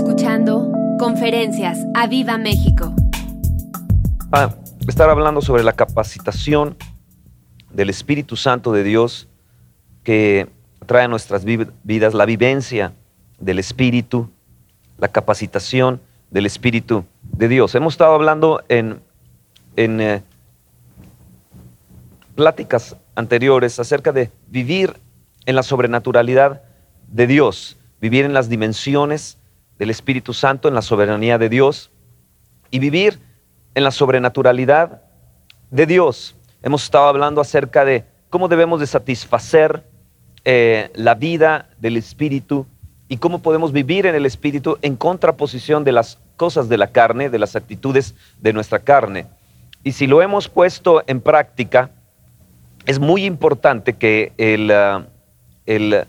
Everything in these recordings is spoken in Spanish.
escuchando Conferencias a Viva México. Ah, estar hablando sobre la capacitación del Espíritu Santo de Dios que trae a nuestras vidas la vivencia del Espíritu, la capacitación del Espíritu de Dios. Hemos estado hablando en, en eh, pláticas anteriores acerca de vivir en la sobrenaturalidad de Dios, vivir en las dimensiones del Espíritu Santo, en la soberanía de Dios y vivir en la sobrenaturalidad de Dios. Hemos estado hablando acerca de cómo debemos de satisfacer eh, la vida del Espíritu y cómo podemos vivir en el Espíritu en contraposición de las cosas de la carne, de las actitudes de nuestra carne. Y si lo hemos puesto en práctica, es muy importante que el, ah, eh,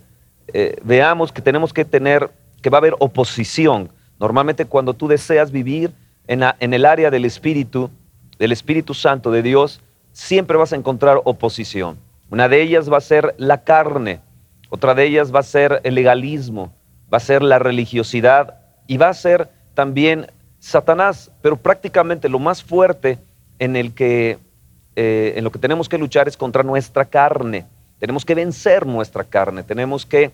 veamos que tenemos que tener, que va a haber oposición. Normalmente cuando tú deseas vivir en, en el área del Espíritu, del Espíritu Santo de Dios, siempre vas a encontrar oposición. Una de ellas va a ser la carne, otra de ellas va a ser el legalismo, va a ser la religiosidad y va a ser también Satanás, pero prácticamente lo más fuerte en el que eh, en lo que tenemos que luchar es contra nuestra carne. Tenemos que vencer nuestra carne, tenemos que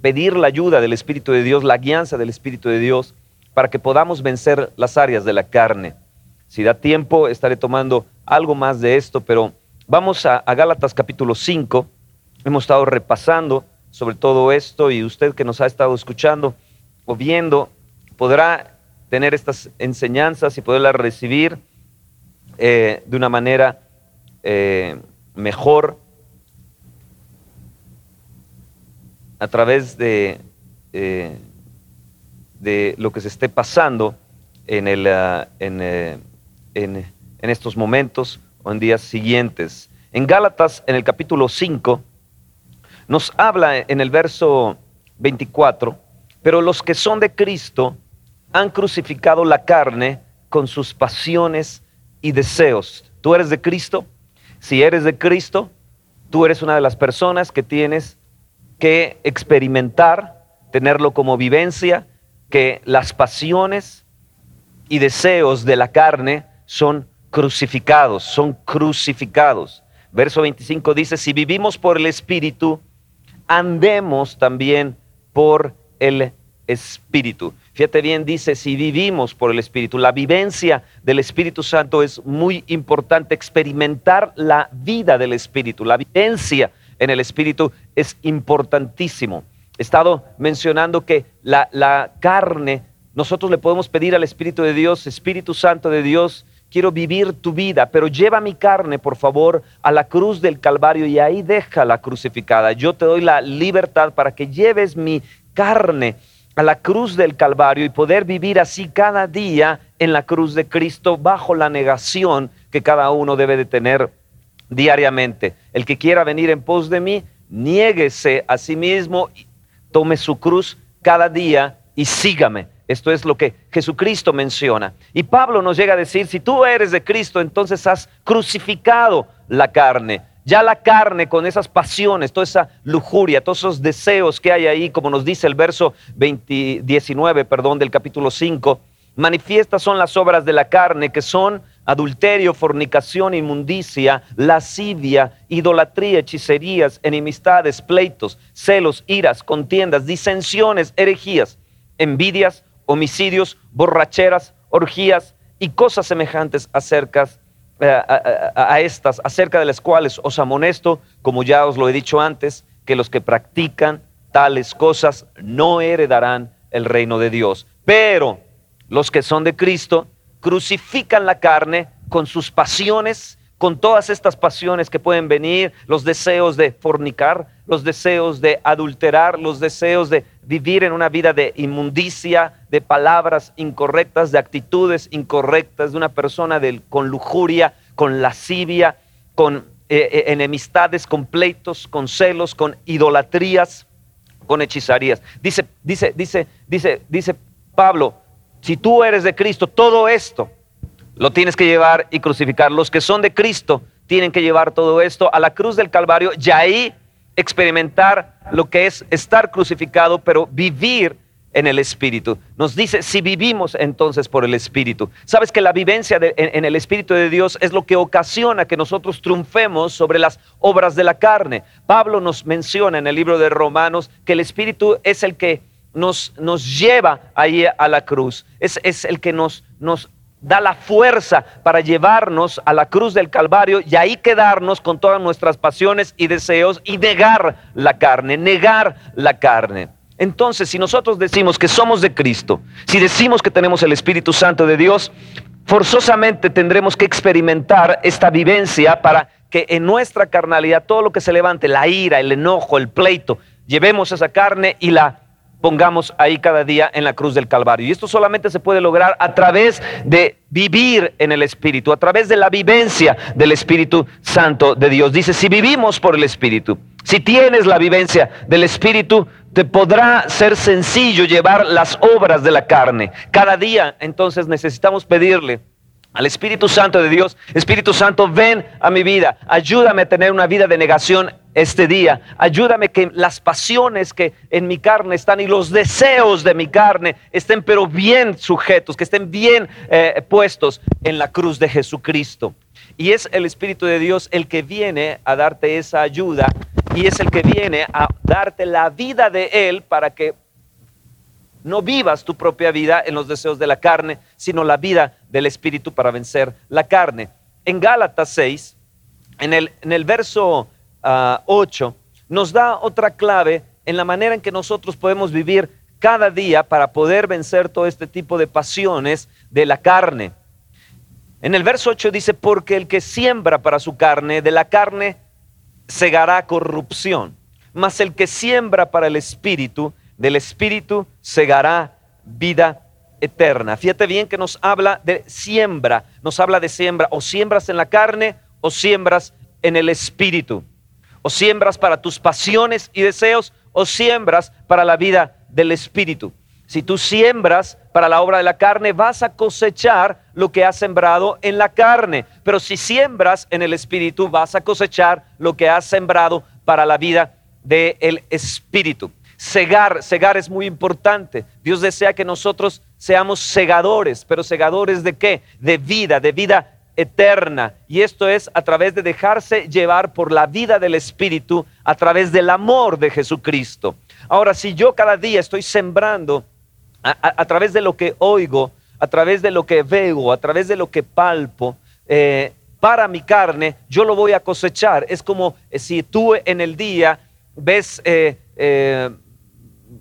pedir la ayuda del Espíritu de Dios, la guianza del Espíritu de Dios, para que podamos vencer las áreas de la carne. Si da tiempo, estaré tomando algo más de esto, pero vamos a, a Gálatas capítulo 5. Hemos estado repasando sobre todo esto y usted que nos ha estado escuchando o viendo podrá tener estas enseñanzas y poderlas recibir eh, de una manera eh, mejor a través de, eh, de lo que se esté pasando en, el, ah, en, en estos momentos o en días siguientes. En Gálatas, en el capítulo 5, nos habla en el verso 24, pero los que son de Cristo han crucificado la carne con sus pasiones y deseos. ¿Tú eres de Cristo? Si eres de Cristo, tú eres una de las personas que tienes que experimentar, tenerlo como vivencia, que las pasiones y deseos de la carne son crucificados, son crucificados. Verso 25 dice, si vivimos por el Espíritu, andemos también por el Espíritu. Fíjate bien, dice, si vivimos por el Espíritu, la vivencia del Espíritu Santo es muy importante, experimentar la vida del Espíritu, la vivencia en el Espíritu es importantísimo. He estado mencionando que la, carne, nosotros le podemos pedir al Espíritu de Dios, Espíritu Santo de Dios, quiero vivir tu vida, pero lleva mi carne, por favor, a la cruz del Calvario y ahí déjala crucificada. Yo te doy la libertad para que lleves mi carne a la cruz del Calvario y poder vivir así cada día en la cruz de Cristo bajo la negación que cada uno debe de tener diariamente. El que quiera venir en pos de mí, niéguese a sí mismo, tome su cruz cada día y sígame. Esto es lo que Jesucristo menciona. Y Pablo nos llega a decir, si tú eres de Cristo, entonces has crucificado la carne. Ya la carne con esas pasiones, toda esa lujuria, todos esos deseos que hay ahí, como nos dice el verso 19 perdón, del capítulo 5, manifiestas son las obras de la carne, que son adulterio, fornicación, inmundicia, lascivia, idolatría, hechicerías, enemistades, pleitos, celos, iras, contiendas, disensiones, herejías, envidias, homicidios, borracheras, orgías y cosas semejantes acerca eh, a, estas, acerca de las cuales os amonesto, como ya os lo he dicho antes, que los que practican tales cosas no heredarán el reino de Dios. Pero los que son de Cristo crucifican la carne con sus pasiones con todas estas pasiones que pueden venir, los deseos de fornicar, los deseos de adulterar, los deseos de vivir en una vida de inmundicia, de palabras incorrectas, de actitudes incorrectas, de una persona con lujuria, con lascivia, con eh, eh, enemistades, con pleitos, con celos, con idolatrías, con hechizarías. Dice, dice, dice, dice, dice Pablo, si tú eres de Cristo, todo esto lo tienes que llevar y crucificar. Los que son de Cristo tienen que llevar todo esto a la cruz del Calvario y ahí experimentar lo que es estar crucificado, pero vivir en el Espíritu. Nos dice, si vivimos entonces por el Espíritu. Sabes que la vivencia en, en, el Espíritu de Dios es lo que ocasiona que nosotros triunfemos sobre las obras de la carne. Pablo nos menciona en el libro de Romanos que el Espíritu es el que nos, nos lleva ahí a la cruz, es, es el que nos, nos da la fuerza para llevarnos a la cruz del Calvario y ahí quedarnos con todas nuestras pasiones y deseos y negar la carne, negar la carne. Entonces, si nosotros decimos que somos de Cristo, si decimos que tenemos el Espíritu Santo de Dios, forzosamente tendremos que experimentar esta vivencia para que en nuestra carnalidad todo lo que se levante, la ira, el enojo, el pleito, llevemos esa carne y la pongamos ahí cada día en la cruz del Calvario. Y esto solamente se puede lograr a través de vivir en el Espíritu, a través de la vivencia del Espíritu Santo de Dios. Dice, si vivimos por el Espíritu, si tienes la vivencia del Espíritu, te podrá ser sencillo llevar las obras de la carne. Cada día entonces necesitamos pedirle al Espíritu Santo de Dios, Espíritu Santo, ven a mi vida, ayúdame a tener una vida de negación este día, ayúdame que las pasiones que en mi carne están y los deseos de mi carne estén pero bien sujetos, que estén bien eh, puestos en la cruz de Jesucristo. Y es el Espíritu de Dios el que viene a darte esa ayuda y es el que viene a darte la vida de Él para que no vivas tu propia vida en los deseos de la carne, sino la vida del Espíritu para vencer la carne. En Gálatas 6, en el, en el verso 8, ah, nos da otra clave en la manera en que nosotros podemos vivir cada día para poder vencer todo este tipo de pasiones de la carne. En el verso 8 dice, porque el que siembra para su carne, de la carne segará corrupción, mas el que siembra para el Espíritu, del Espíritu segará vida eterna. Fíjate bien que nos habla de siembra, nos habla de siembra, o siembras en la carne o siembras en el Espíritu, o siembras para tus pasiones y deseos o siembras para la vida del Espíritu. Si tú siembras para la obra de la carne, vas a cosechar lo que has sembrado en la carne. Pero si siembras en el Espíritu, vas a cosechar lo que has sembrado para la vida del Espíritu. Segar, segar es muy importante. Dios desea que nosotros seamos segadores, pero segadores de qué? De vida, de vida eterna. Y esto es a través de dejarse llevar por la vida del Espíritu, a través del amor de Jesucristo. Ahora, si yo cada día estoy sembrando a, través de lo que oigo, a través de lo que veo, a través de lo que palpo, eh, para mi carne, yo lo voy a cosechar. Es como eh, si tú en el día ves eh,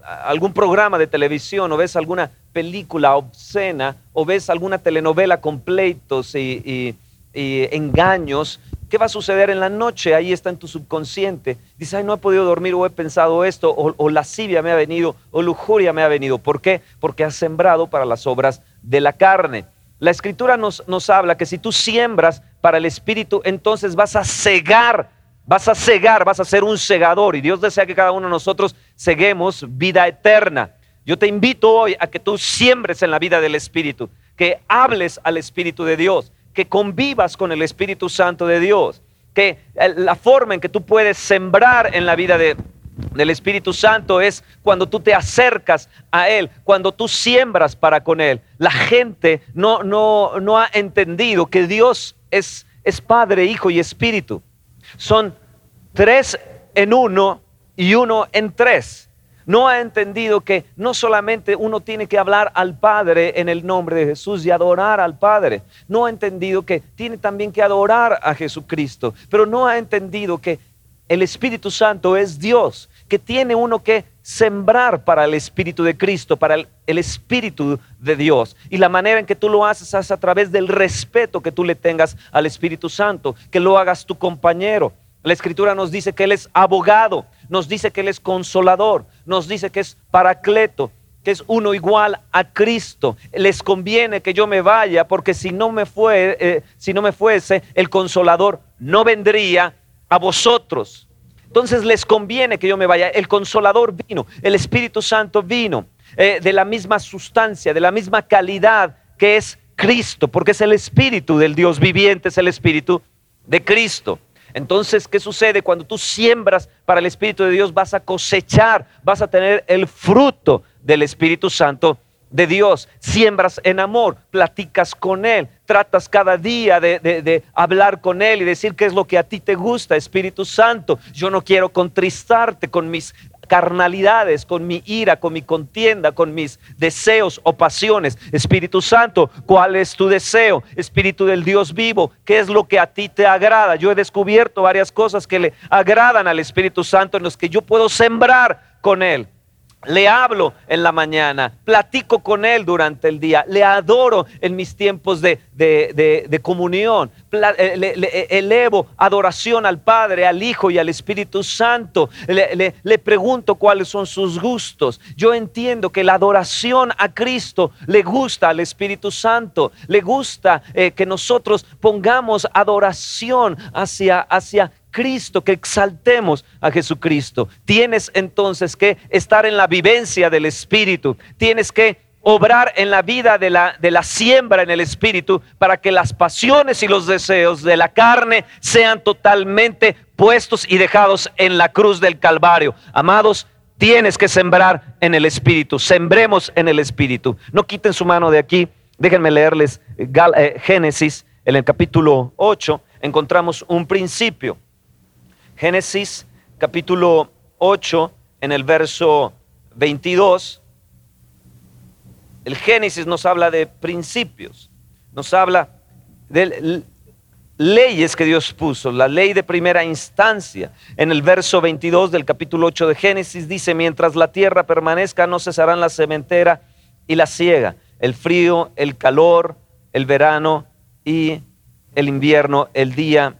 algún programa de televisión o ves alguna película obscena o ves alguna telenovela con pleitos y engaños ¿Qué va a suceder en la noche? Ahí está en tu subconsciente. Dice, ay, no he podido dormir o he pensado esto, o, lascivia me ha venido, o lujuria me ha venido. ¿Por qué? Porque has sembrado para las obras de la carne. La escritura nos, nos habla que si tú siembras para el Espíritu, entonces vas a cegar, vas a cegar, vas a ser un segador. Y Dios desea que cada uno de nosotros ceguemos vida eterna. Yo te invito hoy a que tú siembres en la vida del Espíritu, que hables al Espíritu de Dios que convivas con el Espíritu Santo de Dios, que la forma en que tú puedes sembrar en la vida del Espíritu Santo es cuando tú te acercas a Él, cuando tú siembras para con Él. La gente no, no, no ha entendido que Dios es, es Padre, Hijo y Espíritu. Son tres en uno y uno en tres no ha entendido que no solamente uno tiene que hablar al Padre en el nombre de Jesús y adorar al Padre, no ha entendido que tiene también que adorar a Jesucristo, pero no ha entendido que el Espíritu Santo es Dios, que tiene uno que sembrar para el Espíritu de Cristo, para el, Espíritu de Dios. Y la manera en que tú lo haces es a través del respeto que tú le tengas al Espíritu Santo, que lo hagas tu compañero. La Escritura nos dice que Él es abogado, nos dice que Él es consolador, nos dice que es paracleto, que es uno igual a Cristo. Les conviene que yo me vaya porque si no me, eh, si no me fuese, el consolador no vendría a vosotros. Entonces les conviene que yo me vaya. El consolador vino, el Espíritu Santo vino eh, de la misma sustancia, de la misma calidad que es Cristo, porque es el Espíritu del Dios viviente, es el Espíritu de Cristo. Entonces, ¿qué sucede? Cuando tú siembras para el Espíritu de Dios vas a cosechar, vas a tener el fruto del Espíritu Santo de Dios, siembras en amor, platicas con Él, tratas cada día de, hablar con Él y decir qué es lo que a ti te gusta, Espíritu Santo. Yo no quiero contristarte con mis carnalidades, con mi ira, con mi contienda, con mis deseos o pasiones. Espíritu Santo, ¿cuál es tu deseo? Espíritu del Dios vivo, ¿qué es lo que a ti te agrada? Yo he descubierto varias cosas que le agradan al Espíritu Santo en los que yo puedo sembrar con Él. Le hablo en la mañana, platico con Él durante el día, le adoro en mis tiempos de, comunión, eh, le, eh, elevo adoración al Padre, al Hijo y al Espíritu Santo, le, pregunto cuáles son sus gustos. Yo entiendo que la adoración a Cristo le gusta al Espíritu Santo, le gusta eh, que nosotros pongamos adoración hacia, hacia Cristo, que exaltemos a Jesucristo. Tienes entonces que estar en la vivencia del Espíritu. Tienes que obrar en la vida de la, de la siembra en el Espíritu para que las pasiones y los deseos de la carne sean totalmente puestos y dejados en la cruz del Calvario. Amados, tienes que sembrar en el Espíritu. Sembremos en el Espíritu. No quiten su mano de aquí. Déjenme leerles eh, Génesis en el capítulo 8. Encontramos un principio. Génesis capítulo 8, en el verso 22, el Génesis nos habla de principios, nos habla de leyes que Dios puso, la ley de primera instancia. En el verso 22 del capítulo 8 de Génesis dice, mientras la tierra permanezca no cesarán la cementera y la ciega, el frío, el calor, el verano y el invierno, el día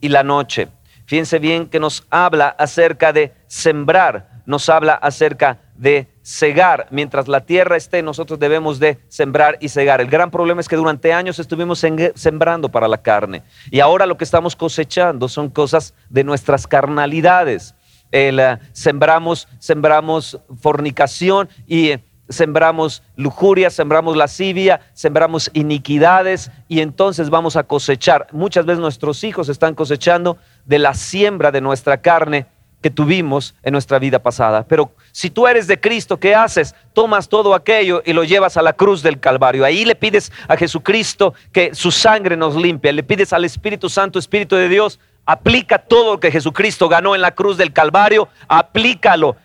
y la noche. Fíjense bien que nos habla acerca de sembrar, nos habla acerca de cegar. Mientras la tierra esté, nosotros debemos de sembrar y cegar. El gran problema es que durante años estuvimos sembrando para la carne y ahora lo que estamos cosechando son cosas de nuestras carnalidades. Eh, sembramos, sembramos fornicación y sembramos lujuria, sembramos lascivia, sembramos iniquidades y entonces vamos a cosechar. Muchas veces nuestros hijos están cosechando de la siembra de nuestra carne que tuvimos en nuestra vida pasada. Pero si tú eres de Cristo, ¿qué haces? Tomas todo aquello y lo llevas a la cruz del Calvario. Ahí le pides a Jesucristo que su sangre nos limpie. Le pides al Espíritu Santo, Espíritu de Dios, aplica todo lo que Jesucristo ganó en la cruz del Calvario, aplícalo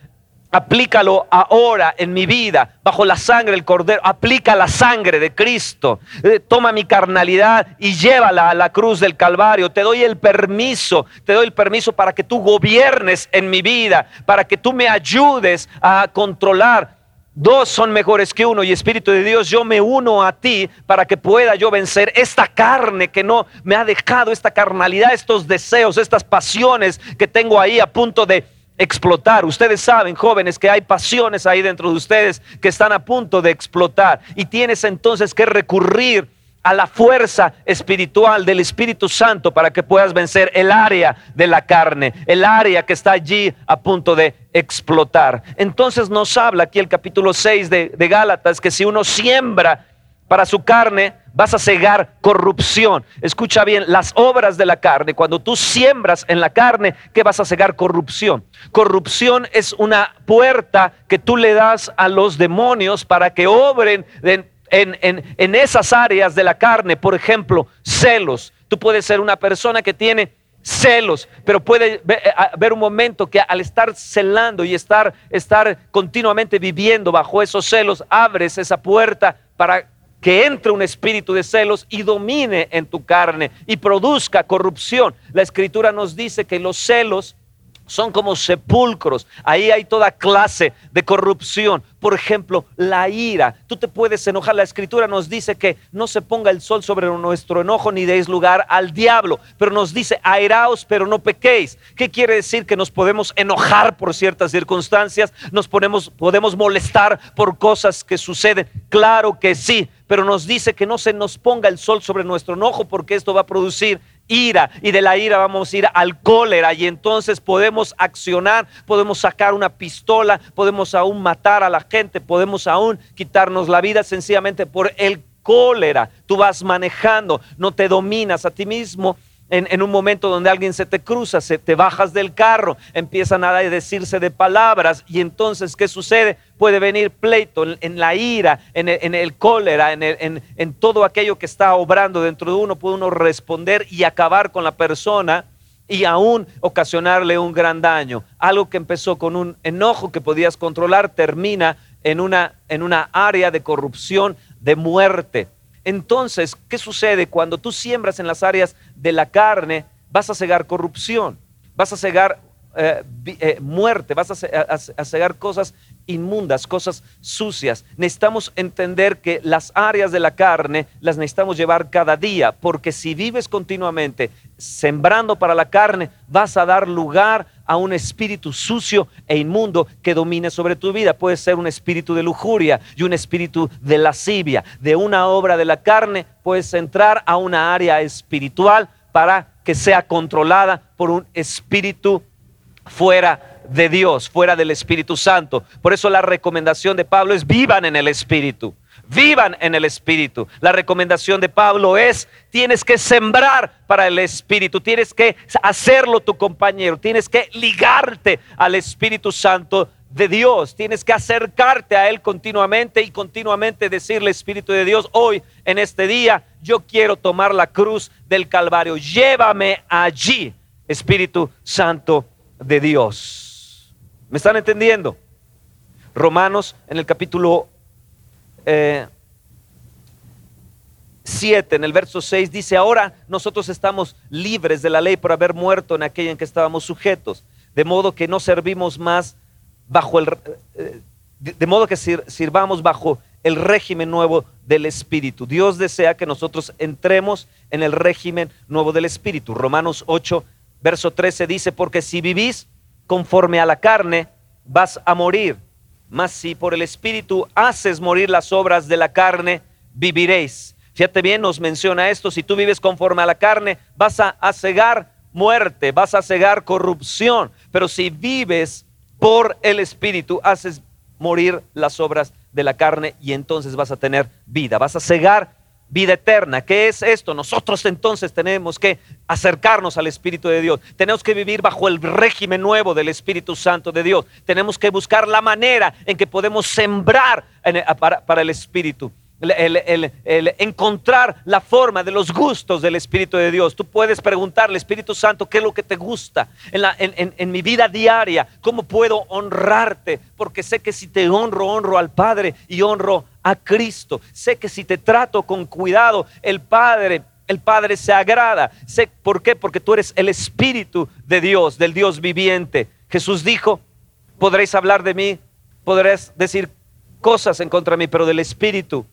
aplícalo ahora en mi vida, bajo la sangre del Cordero, aplica la sangre de Cristo, eh, toma mi carnalidad y llévala a la cruz del Calvario, te doy el permiso, te doy el permiso para que tú gobiernes en mi vida, para que tú me ayudes a controlar. Dos son mejores que uno y Espíritu de Dios, yo me uno a ti para que pueda yo vencer esta carne que no me ha dejado, esta carnalidad, estos deseos, estas pasiones que tengo ahí a punto de explotar. Ustedes saben, jóvenes, que hay pasiones ahí dentro de ustedes que están a punto de explotar. Y tienes entonces que recurrir a la fuerza espiritual del Espíritu Santo para que puedas vencer el área de la carne, el área que está allí a punto de explotar. Entonces nos habla aquí el capítulo 6 de, de Gálatas que si uno siembra para su carne, vas a cegar corrupción. Escucha bien, las obras de la carne, cuando tú siembras en la carne, ¿qué vas a cegar? Corrupción. Corrupción es una puerta que tú le das a los demonios para que obren en, en esas áreas de la carne. Por ejemplo, celos. Tú puedes ser una persona que tiene celos, pero puede haber un momento que al estar celando y estar, estar continuamente viviendo bajo esos celos, abres esa puerta para que entre un espíritu de celos y domine en tu carne y produzca corrupción. La escritura nos dice que los celos son como sepulcros. Ahí hay toda clase de corrupción. Por ejemplo, la ira. Tú te puedes enojar. La escritura nos dice que no se ponga el sol sobre nuestro enojo ni deis lugar al diablo. Pero nos dice, airaos, pero no pequéis. ¿Qué quiere decir? Que nos podemos enojar por ciertas circunstancias. Nos podemos, podemos molestar por cosas que suceden. Claro que sí. Pero nos dice que no se nos ponga el sol sobre nuestro enojo porque esto va a producir ira y de la ira vamos a ir al cólera y entonces podemos accionar, podemos sacar una pistola, podemos aún matar a la gente, podemos aún quitarnos la vida sencillamente por el cólera. Tú vas manejando, no te dominas a ti mismo en, un momento donde alguien se te cruza, se te bajas del carro, empiezan a decirse de palabras y entonces, ¿qué sucede? Puede venir pleito en, la ira, en el, cólera, en, todo aquello que está obrando dentro de uno, puede uno responder y acabar con la persona y aún ocasionarle un gran daño. Algo que empezó con un enojo que podías controlar termina en una, en una área de corrupción, de muerte. Entonces, ¿qué sucede cuando tú siembras en las áreas de la carne? Vas a cegar corrupción, vas a cegar eh, eh, muerte, vas a, cegar cosas inmundas, cosas sucias. Necesitamos entender que las áreas de la carne las necesitamos llevar cada día, porque si vives continuamente sembrando para la carne, vas a dar lugar a un espíritu sucio e inmundo que domine sobre tu vida. Puede ser un espíritu de lujuria y un espíritu de lascivia. De una obra de la carne puedes entrar a una área espiritual para que sea controlada por un espíritu fuera de Dios, fuera del Espíritu Santo. Por eso la recomendación de Pablo es vivan en el Espíritu vivan en el Espíritu. La recomendación de Pablo es, tienes que sembrar para el Espíritu, tienes que hacerlo tu compañero, tienes que ligarte al Espíritu Santo de Dios, tienes que acercarte a Él continuamente y continuamente decirle, Espíritu de Dios, hoy en este día yo quiero tomar la cruz del Calvario, llévame allí, Espíritu Santo de Dios. ¿Me están entendiendo? Romanos en el capítulo 7, eh, en el verso 6, dice, ahora nosotros estamos libres de la ley por haber muerto en aquella en que estábamos sujetos, de modo que no servimos más bajo el... Eh, de modo que sirvamos bajo el régimen nuevo del Espíritu. Dios desea que nosotros entremos en el régimen nuevo del Espíritu. Romanos 8, verso 13 dice, porque si vivís conforme a la carne, vas a morir. Mas si por el Espíritu haces morir las obras de la carne, viviréis. Fíjate bien, nos menciona esto, si tú vives conforme a la carne, vas a, cegar muerte, vas a cegar corrupción, pero si vives por el Espíritu, haces morir las obras de la carne y entonces vas a tener vida, vas a cegar vida eterna. ¿Qué es esto? Nosotros entonces tenemos que acercarnos al Espíritu de Dios. Tenemos que vivir bajo el régimen nuevo del Espíritu Santo de Dios. Tenemos que buscar la manera en que podemos sembrar para el Espíritu el, encontrar la forma de los gustos del Espíritu de Dios. Tú puedes preguntarle, Espíritu Santo, ¿qué es lo que te gusta en, mi vida diaria? ¿Cómo puedo honrarte? Porque sé que si te honro, honro al Padre y honro a Cristo. Sé que si te trato con cuidado, el Padre el Padre se agrada. Sé por qué, porque tú eres el Espíritu de Dios, del Dios viviente. Jesús dijo, podréis hablar de mí, podréis decir cosas en contra de mí, pero del Espíritu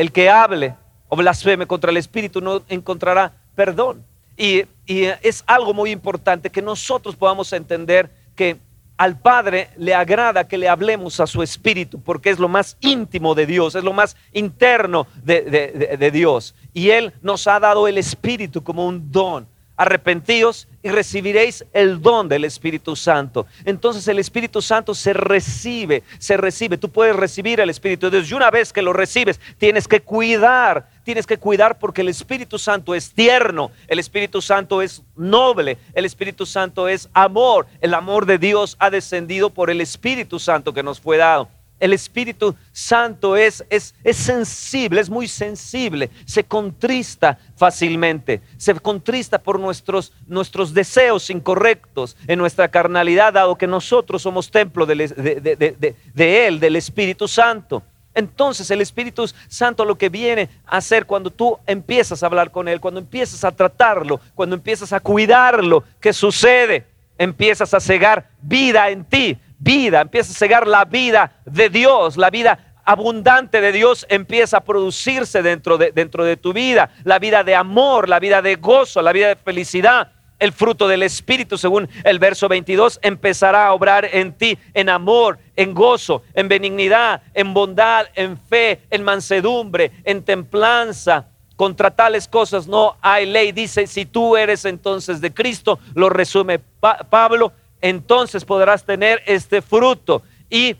el que hable o blasfeme contra el Espíritu no encontrará perdón. Y, es algo muy importante que nosotros podamos entender que al Padre le agrada que le hablemos a su Espíritu, porque es lo más íntimo de Dios, es lo más interno de Dios. Y Él nos ha dado el Espíritu como un don arrepentíos y recibiréis el don del Espíritu Santo. Entonces el Espíritu Santo se recibe, se recibe. Tú puedes recibir el Espíritu de Dios y una vez que lo recibes, tienes que cuidar, tienes que cuidar porque el Espíritu Santo es tierno, el Espíritu Santo es noble, el Espíritu Santo es amor. El amor de Dios ha descendido por el Espíritu Santo que nos fue dado. El Espíritu Santo es, es, es, sensible, es muy sensible, se contrista fácilmente, se contrista por nuestros, nuestros deseos incorrectos en nuestra carnalidad, dado que nosotros somos templo de, de Él, del Espíritu Santo. Entonces el Espíritu Santo lo que viene a hacer cuando tú empiezas a hablar con Él, cuando empiezas a tratarlo, cuando empiezas a cuidarlo, ¿qué sucede? Empiezas a cegar vida en ti, vida, empieza a cegar la vida de Dios, la vida abundante de Dios empieza a producirse dentro de, dentro de tu vida, la vida de amor, la vida de gozo, la vida de felicidad. El fruto del Espíritu, según el verso 22, empezará a obrar en ti en amor, en gozo, en benignidad, en bondad, en fe, en mansedumbre, en templanza. Contra tales cosas no hay ley. Dice, si tú eres entonces de Cristo, lo resume Pablo, entonces podrás tener este fruto. Y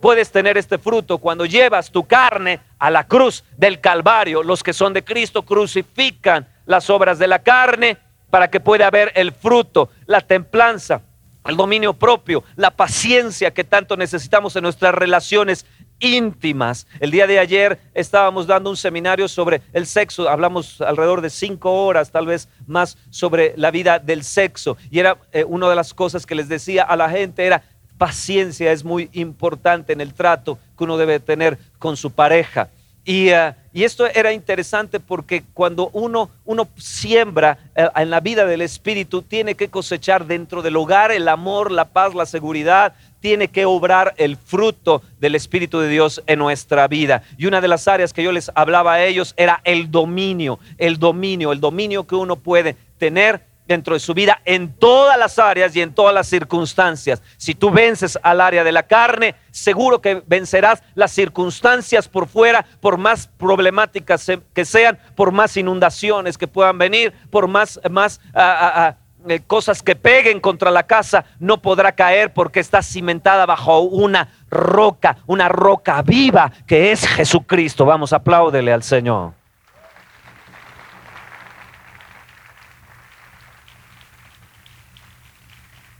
puedes tener este fruto cuando llevas tu carne a la cruz del Calvario. Los que son de Cristo crucifican las obras de la carne para que pueda haber el fruto, la templanza, el dominio propio, la paciencia que tanto necesitamos en nuestras relaciones íntimas. El día de ayer estábamos dando un seminario sobre el sexo, hablamos alrededor de cinco horas, tal vez más, sobre la vida del sexo. Y era eh, una de las cosas que les decía a la gente, era paciencia es muy importante en el trato que uno debe tener con su pareja. Y, eh, esto era interesante porque cuando uno, uno siembra eh, en la vida del Espíritu, tiene que cosechar dentro del hogar el amor, la paz, la seguridad, tiene que obrar el fruto del Espíritu de Dios en nuestra vida. Y una de las áreas que yo les hablaba a ellos era el dominio, el dominio, el dominio que uno puede tener dentro de su vida en todas las áreas y en todas las circunstancias. Si tú vences al área de la carne, seguro que vencerás las circunstancias por fuera, por más problemáticas que sean, por más inundaciones que puedan venir, por más, más ah, ah, ah, eh, cosas que peguen contra la casa, no podrá caer porque está cimentada bajo una roca, una roca viva que es Jesucristo. Vamos, apláudele al Señor.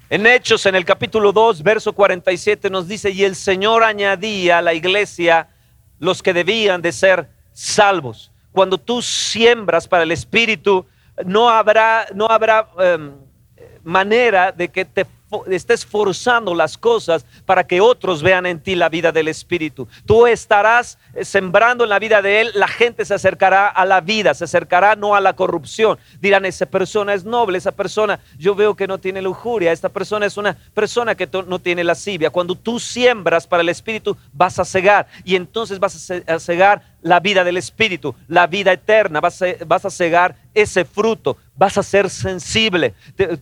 En Hechos, en el capítulo 2, verso 47, nos dice, y el Señor añadía a la iglesia los que debían de ser salvos. Cuando tú siembras para el Espíritu, no habrá, no habrá em, manera de que te estés forzando las cosas para que otros vean en ti la vida del Espíritu. Tú estarás eh, sembrando en la vida de Él, la gente se acercará a la vida, se acercará no a la corrupción. Dirán, esa persona es noble, esa persona yo veo que no tiene lujuria, esta persona es una persona que no tiene lascivia. Cuando tú siembras para el Espíritu, vas a cegar y entonces vas a cegar la vida del Espíritu, la vida eterna, vas a, cegar ese fruto, vas a ser sensible,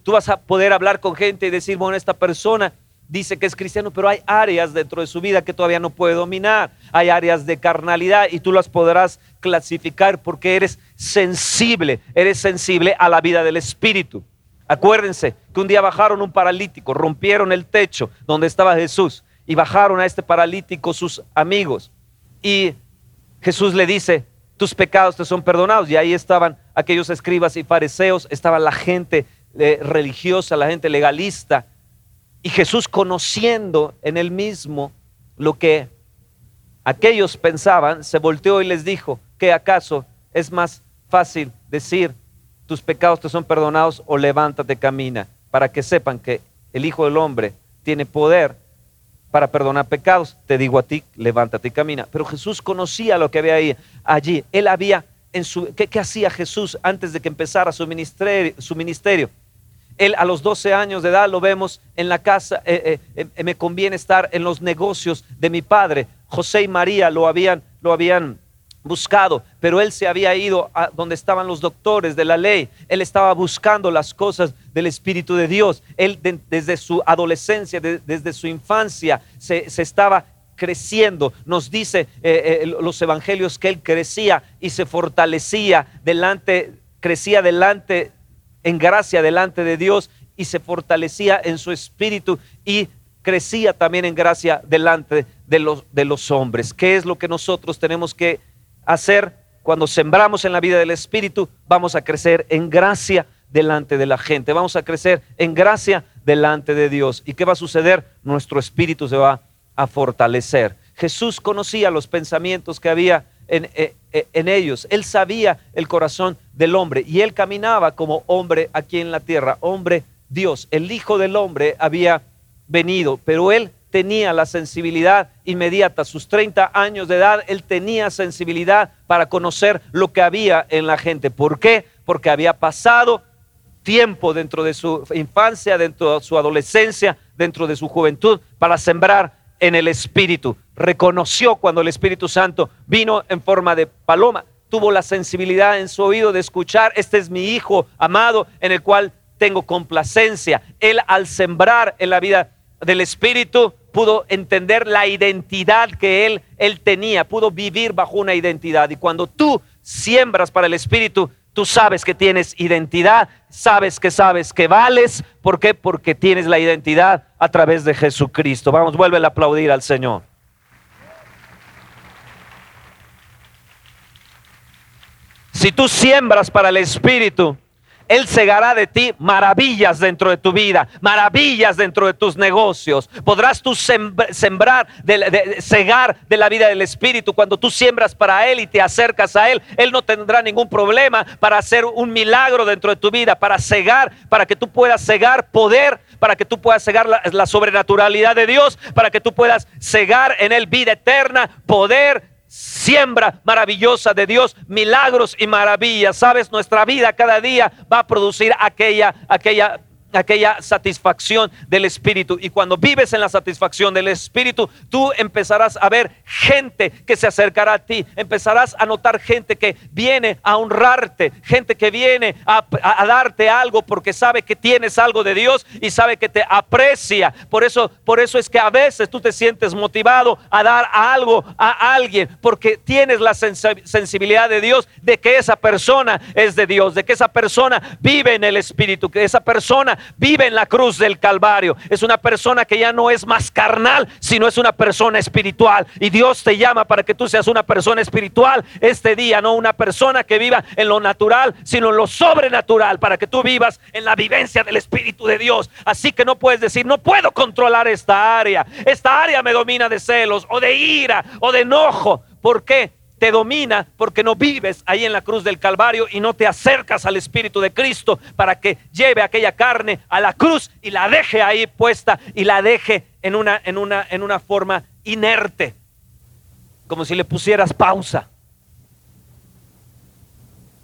tú vas a poder hablar con gente y decir, bueno, esta persona dice que es cristiano, pero hay áreas dentro de su vida que todavía no puede dominar, hay áreas de carnalidad y tú las podrás clasificar porque eres sensible, eres sensible a la vida del Espíritu. Acuérdense que un día bajaron un paralítico, rompieron el techo donde estaba Jesús y bajaron a este paralítico sus amigos. Y Jesús le dice, tus pecados te son perdonados. Y ahí estaban aquellos escribas y fariseos, estaba la gente eh, religiosa, la gente legalista. Y Jesús conociendo en él mismo lo que aquellos pensaban, se volteó y les dijo, ¿qué acaso es más fácil decir, tus pecados te son perdonados o levántate, camina, para que sepan que el Hijo del Hombre tiene poder para perdonar pecados. Te digo a ti, levántate y camina. Pero Jesús conocía lo que había allí. Él había en su... ¿qué, hacía Jesús antes de que empezara su ministerio, su ministerio? Él a los 12 años de edad lo vemos en la casa, eh, eh, eh, me conviene estar en los negocios de mi padre. José y María lo habían, lo habían buscado, pero él se había ido a donde estaban los doctores de la ley. Él estaba buscando las cosas del Espíritu de Dios. Él desde su adolescencia, desde su infancia, se, estaba creciendo. Nos dice eh, eh, los evangelios que él crecía y se fortalecía delante, crecía delante en gracia delante de Dios y se fortalecía en su espíritu y crecía también en gracia delante de los, de los hombres. ¿Qué es lo que nosotros tenemos que hacer cuando sembramos en la vida del Espíritu, vamos a crecer en gracia delante de la gente, vamos a crecer en gracia delante de Dios. ¿Y qué va a suceder? Nuestro espíritu se va a fortalecer. Jesús conocía los pensamientos que había en, eh, eh, en, ellos. Él sabía el corazón del hombre y él caminaba como hombre aquí en la tierra, hombre Dios. El Hijo del Hombre había venido, pero él tenía la sensibilidad inmediata. sus 30 años de edad, él tenía sensibilidad para conocer lo que había en la gente. ¿Por qué? Porque había pasado tiempo dentro de su infancia, dentro de su adolescencia, dentro de su juventud, para sembrar en el Espíritu. Reconoció cuando el Espíritu Santo vino en forma de paloma. Tuvo la sensibilidad en su oído de escuchar, este es mi Hijo amado en el cual tengo complacencia. Él al sembrar en la vida del Espíritu pudo entender la identidad que él, él tenía, pudo vivir bajo una identidad. Y cuando tú siembras para el Espíritu, tú sabes que tienes identidad, sabes que sabes que vales. ¿Por qué? Porque tienes la identidad a través de Jesucristo. Vamos, vuelve a aplaudir al Señor. Si tú siembras para el Espíritu, Él cegará de ti maravillas dentro de tu vida, maravillas dentro de tus negocios. Podrás tú sembrar, de, cegar de la vida del Espíritu. Cuando tú siembras para Él y te acercas a Él, Él no tendrá ningún problema para hacer un milagro dentro de tu vida, para cegar, para que tú puedas cegar poder, para que tú puedas cegar la, la sobrenaturalidad de Dios, para que tú puedas cegar en Él vida eterna, poder, siembra maravillosa de Dios, milagros y maravillas. Sabes, nuestra vida cada día va a producir aquella, aquella aquella satisfacción del Espíritu. Y cuando vives en la satisfacción del Espíritu, tú empezarás a ver gente que se acercará a ti. Empezarás a notar gente que viene a honrarte, gente que viene a, darte algo porque sabe que tienes algo de Dios y sabe que te aprecia. Por eso, por eso es que a veces tú te sientes motivado a dar algo a alguien porque tienes la sensibilidad de Dios de que esa persona es de Dios, de que esa persona vive en el Espíritu, que esa persona vive en la cruz del Calvario. Es una persona que ya no es más carnal, sino es una persona espiritual. Y Dios te llama para que tú seas una persona espiritual este día, no una persona que viva en lo natural, sino en lo sobrenatural, para que tú vivas en la vivencia del Espíritu de Dios. Así que no puedes decir, no puedo controlar esta área. Esta área me domina de celos o de ira o de enojo. ¿Por qué? Te domina porque no vives ahí en la cruz del Calvario y no te acercas al Espíritu de Cristo para que lleve aquella carne a la cruz y la deje ahí puesta y la deje en una, en una, en una forma inerte, como si le pusieras pausa.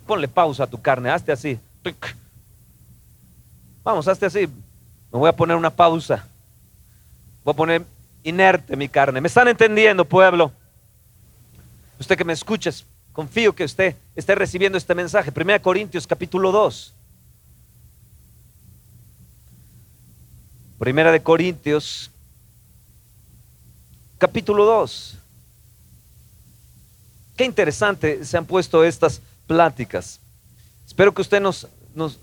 Ponle pausa a tu carne, hazte así. Vamos, hazte así. Me voy a poner una pausa. Voy a poner inerte mi carne. ¿Me están entendiendo, pueblo? Usted que me escuches, confío que usted esté recibiendo este mensaje. Primera Corintios capítulo 2. Primera de Corintios capítulo 2. Qué interesante se han puesto estas pláticas. Espero que usted nos, nos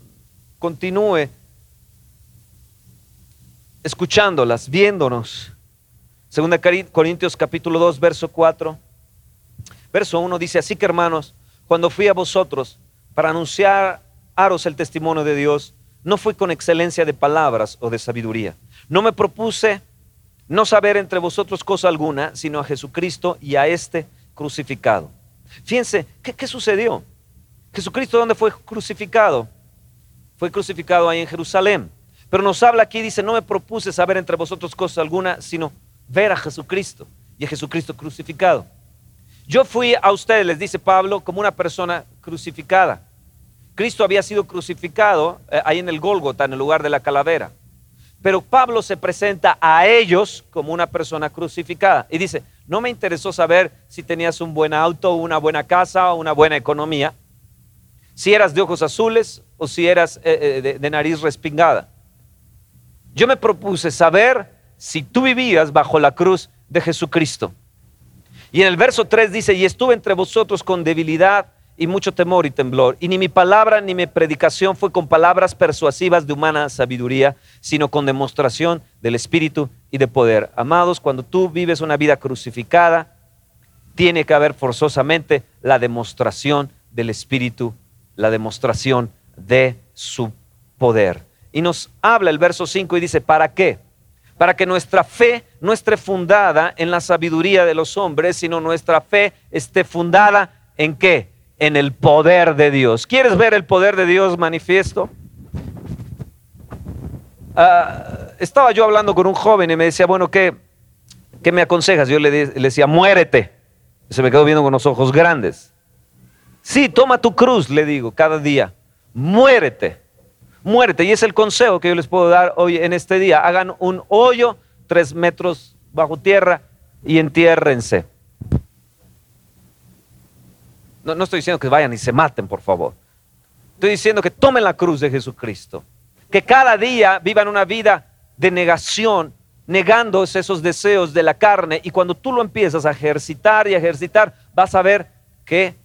continúe escuchándolas, viéndonos. Segunda Corintios capítulo 2, verso 4. Verso 1 dice, así que hermanos, cuando fui a vosotros para anunciaros el testimonio de Dios, no fui con excelencia de palabras o de sabiduría. No me propuse no saber entre vosotros cosa alguna, sino a Jesucristo y a este crucificado. Fíjense, ¿qué, qué sucedió? Jesucristo, ¿dónde fue crucificado? Fue crucificado ahí en Jerusalén. Pero nos habla aquí, dice, no me propuse saber entre vosotros cosa alguna, sino ver a Jesucristo y a Jesucristo crucificado. Yo fui a ustedes, les dice Pablo, como una persona crucificada. Cristo había sido crucificado eh, ahí en el Gólgota, en el lugar de la calavera. Pero Pablo se presenta a ellos como una persona crucificada y dice, no me interesó saber si tenías un buen auto, una buena casa o una buena economía, si eras de ojos azules o si eras eh, eh, de nariz respingada. Yo me propuse saber si tú vivías bajo la cruz de Jesucristo. Y en el verso 3 dice, y estuve entre vosotros con debilidad y mucho temor y temblor. Y ni mi palabra ni mi predicación fue con palabras persuasivas de humana sabiduría, sino con demostración del Espíritu y de poder. Amados, cuando tú vives una vida crucificada, tiene que haber forzosamente la demostración del Espíritu, la demostración de su poder. Y nos habla el verso 5 y dice, ¿para qué? Para que nuestra fe no esté fundada en la sabiduría de los hombres, sino nuestra fe esté fundada en qué? En el poder de Dios. ¿Quieres ver el poder de Dios manifiesto? Ah, estaba yo hablando con un joven y me decía, bueno, ¿qué, qué me aconsejas? Yo le, le decía, muérete. Se me quedó viendo con los ojos grandes. Sí, toma tu cruz, le digo, cada día. Muérete muerte. Y es el consejo que yo les puedo dar hoy en este día. Hagan un hoyo tres metros bajo tierra y entiérrense. No, no estoy diciendo que vayan y se maten, por favor. Estoy diciendo que tomen la cruz de Jesucristo. Que cada día vivan una vida de negación, negando esos deseos de la carne. Y cuando tú lo empiezas a ejercitar y ejercitar, vas a ver qué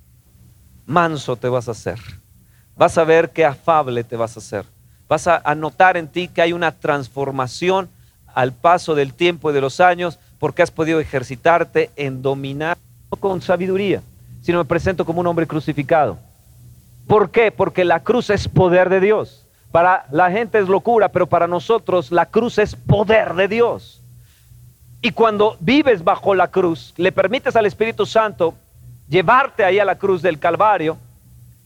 manso te vas a hacer. Vas a ver qué afable te vas a hacer. Vas a, notar en ti que hay una transformación al paso del tiempo y de los años porque has podido ejercitarte en dominar no con sabiduría, sino me presento como un hombre crucificado. ¿Por qué? Porque la cruz es poder de Dios. Para la gente es locura, pero para nosotros la cruz es poder de Dios. Y cuando vives bajo la cruz, le permites al Espíritu Santo llevarte ahí a la cruz del Calvario,